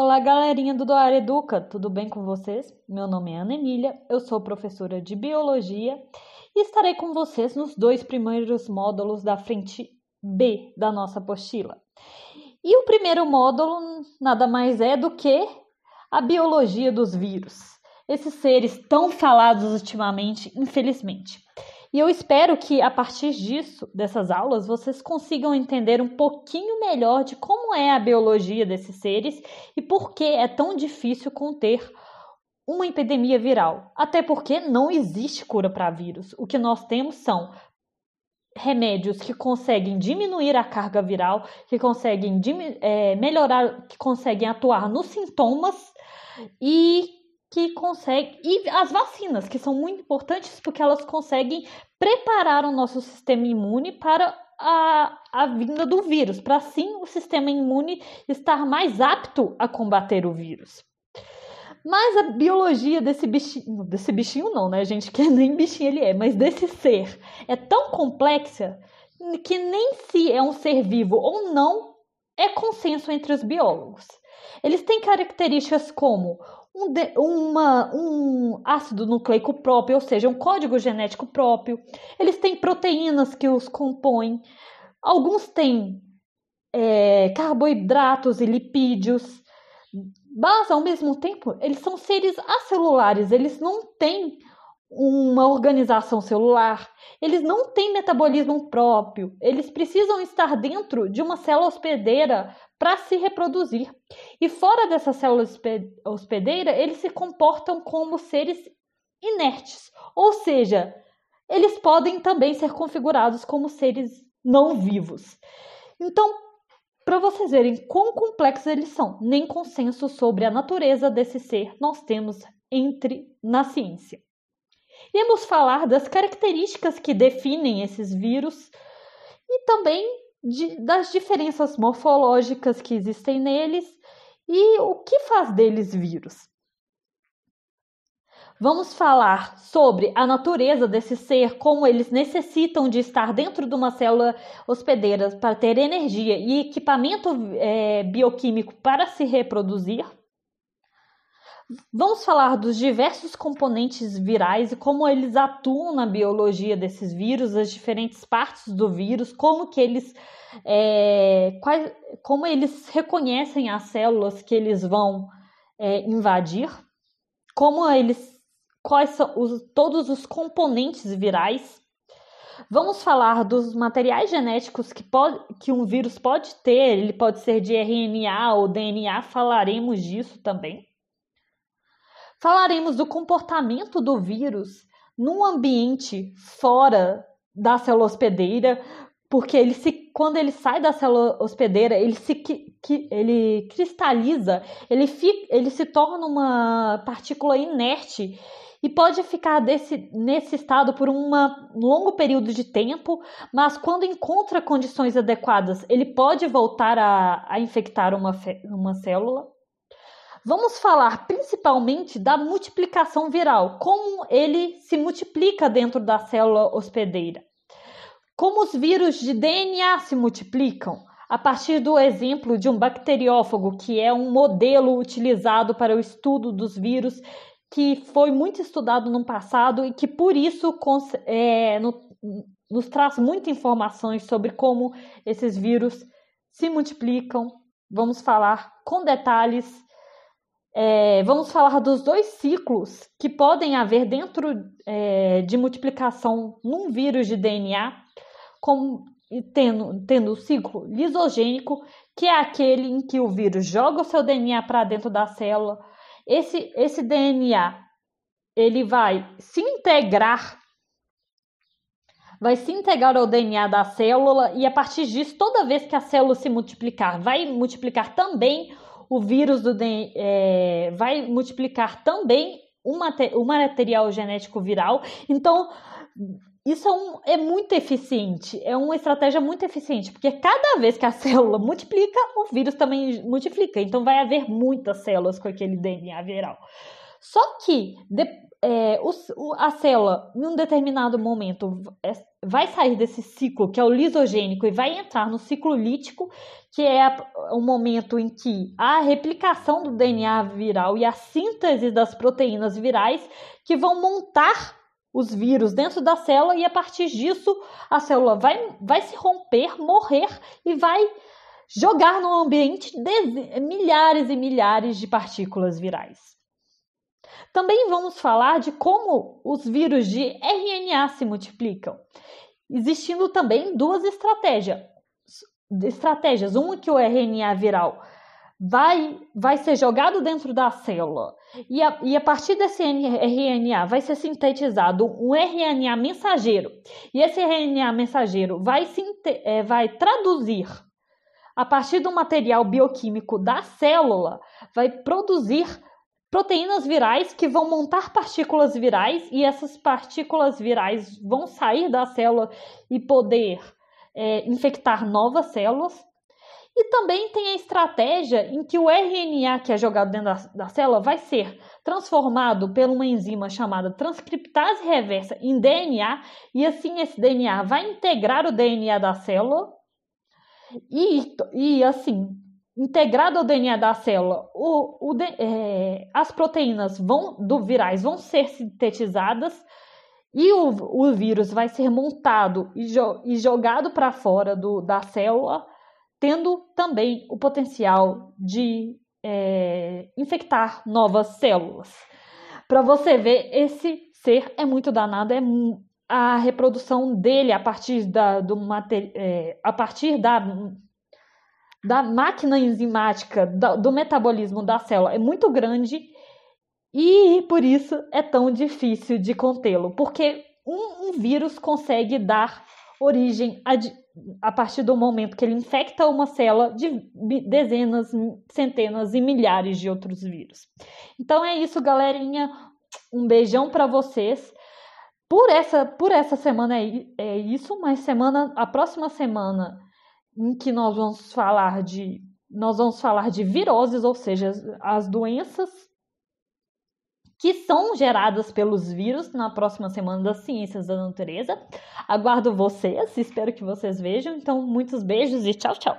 Olá, galerinha do Doar Educa, tudo bem com vocês? Meu nome é Ana Emília, eu sou professora de Biologia e estarei com vocês nos dois primeiros módulos da frente B da nossa apostila. E o primeiro módulo nada mais é do que a biologia dos vírus, esses seres tão falados ultimamente, infelizmente. E eu espero que a partir disso, dessas aulas, vocês consigam entender um pouquinho melhor de como é a biologia desses seres e por que é tão difícil conter uma epidemia viral. Até porque não existe cura para vírus. O que nós temos são remédios que conseguem diminuir a carga viral, que conseguem é, melhorar, que conseguem atuar nos sintomas e que consegue e as vacinas, que são muito importantes porque elas conseguem preparar o nosso sistema imune para a, a vinda do vírus, para assim o sistema imune estar mais apto a combater o vírus. Mas a biologia desse bichinho, desse bichinho não, né, gente, que nem bichinho ele é, mas desse ser é tão complexa que nem se é um ser vivo ou não é consenso entre os biólogos. Eles têm características como um, de, uma, um ácido nucleico próprio, ou seja, um código genético próprio. Eles têm proteínas que os compõem. Alguns têm é, carboidratos e lipídios. Mas, ao mesmo tempo, eles são seres acelulares, eles não têm uma organização celular, eles não têm metabolismo próprio, eles precisam estar dentro de uma célula hospedeira para se reproduzir. E fora dessa célula hospedeira, eles se comportam como seres inertes, ou seja, eles podem também ser configurados como seres não vivos. Então, para vocês verem quão complexos eles são, nem consenso sobre a natureza desse ser nós temos entre na ciência. Iremos falar das características que definem esses vírus e também de, das diferenças morfológicas que existem neles e o que faz deles vírus. Vamos falar sobre a natureza desse ser, como eles necessitam de estar dentro de uma célula hospedeira para ter energia e equipamento é, bioquímico para se reproduzir. Vamos falar dos diversos componentes virais e como eles atuam na biologia desses vírus, as diferentes partes do vírus, como que eles é, quais, como eles reconhecem as células que eles vão é, invadir, como eles quais são os, todos os componentes virais. Vamos falar dos materiais genéticos que, pode, que um vírus pode ter, ele pode ser de RNA ou DNA, falaremos disso também. Falaremos do comportamento do vírus num ambiente fora da célula hospedeira, porque ele se, quando ele sai da célula hospedeira, ele se que, ele cristaliza, ele, fica, ele se torna uma partícula inerte e pode ficar desse, nesse estado por um longo período de tempo, mas quando encontra condições adequadas, ele pode voltar a, a infectar uma, uma célula. Vamos falar principalmente da multiplicação viral, como ele se multiplica dentro da célula hospedeira. Como os vírus de DNA se multiplicam? A partir do exemplo de um bacteriófago, que é um modelo utilizado para o estudo dos vírus, que foi muito estudado no passado e que por isso é, no, nos traz muitas informações sobre como esses vírus se multiplicam. Vamos falar com detalhes é, vamos falar dos dois ciclos que podem haver dentro é, de multiplicação num vírus de DNA, como, tendo, tendo o ciclo lisogênico, que é aquele em que o vírus joga o seu DNA para dentro da célula. Esse, esse DNA ele vai se integrar vai se integrar ao DNA da célula e a partir disso, toda vez que a célula se multiplicar, vai multiplicar também o vírus do é, vai multiplicar também o, material genético viral. Então, isso é, um, é, muito eficiente, é uma estratégia muito eficiente, porque cada vez que a célula multiplica, o vírus também multiplica. Então, vai haver muitas células com aquele DNA viral. Só que é, o, a célula, em um determinado momento, é, vai sair desse ciclo que é o lisogênico e vai entrar no ciclo lítico, que é o momento em que a replicação do DNA viral e a síntese das proteínas virais que vão montar os vírus dentro da célula e a partir disso a célula vai, vai se romper, morrer e vai jogar no ambiente milhares e milhares de partículas virais. Também vamos falar de como os vírus de RNA se multiplicam, existindo também duas estratégias. Estratégias, uma que o RNA viral vai, vai ser jogado dentro da célula e a, e a partir desse RNA vai ser sintetizado um RNA mensageiro. E esse RNA mensageiro vai, é, vai traduzir a partir do material bioquímico da célula, vai produzir proteínas virais que vão montar partículas virais e essas partículas virais vão sair da célula e poder é, infectar novas células. E também tem a estratégia em que o RNA que é jogado dentro da, da célula vai ser transformado por uma enzima chamada transcriptase reversa em DNA, e assim esse DNA vai integrar o DNA da célula e, e assim integrado ao DNA da célula, o, o, é, as proteínas vão, do virais vão ser sintetizadas e o, o vírus vai ser montado e, jo, e jogado para fora do, da célula, tendo também o potencial de é, infectar novas células. Para você ver, esse ser é muito danado, é a reprodução dele a partir da, do, é, a partir da da máquina enzimática, do metabolismo da célula é muito grande e por isso é tão difícil de contê-lo, porque um, um, vírus consegue dar origem a, a partir do momento que ele infecta uma célula de dezenas, centenas e milhares de outros vírus. Então é isso, galerinha. Um beijão para vocês. Por essa, por essa semana é, é isso, mas semana, a próxima semana em que nós vamos falar de nós vamos falar de viroses, ou seja, as doenças que são geradas pelos vírus na próxima semana das Ciências da Natureza. Aguardo vocês, espero que vocês vejam. Então, muitos beijos e tchau, tchau.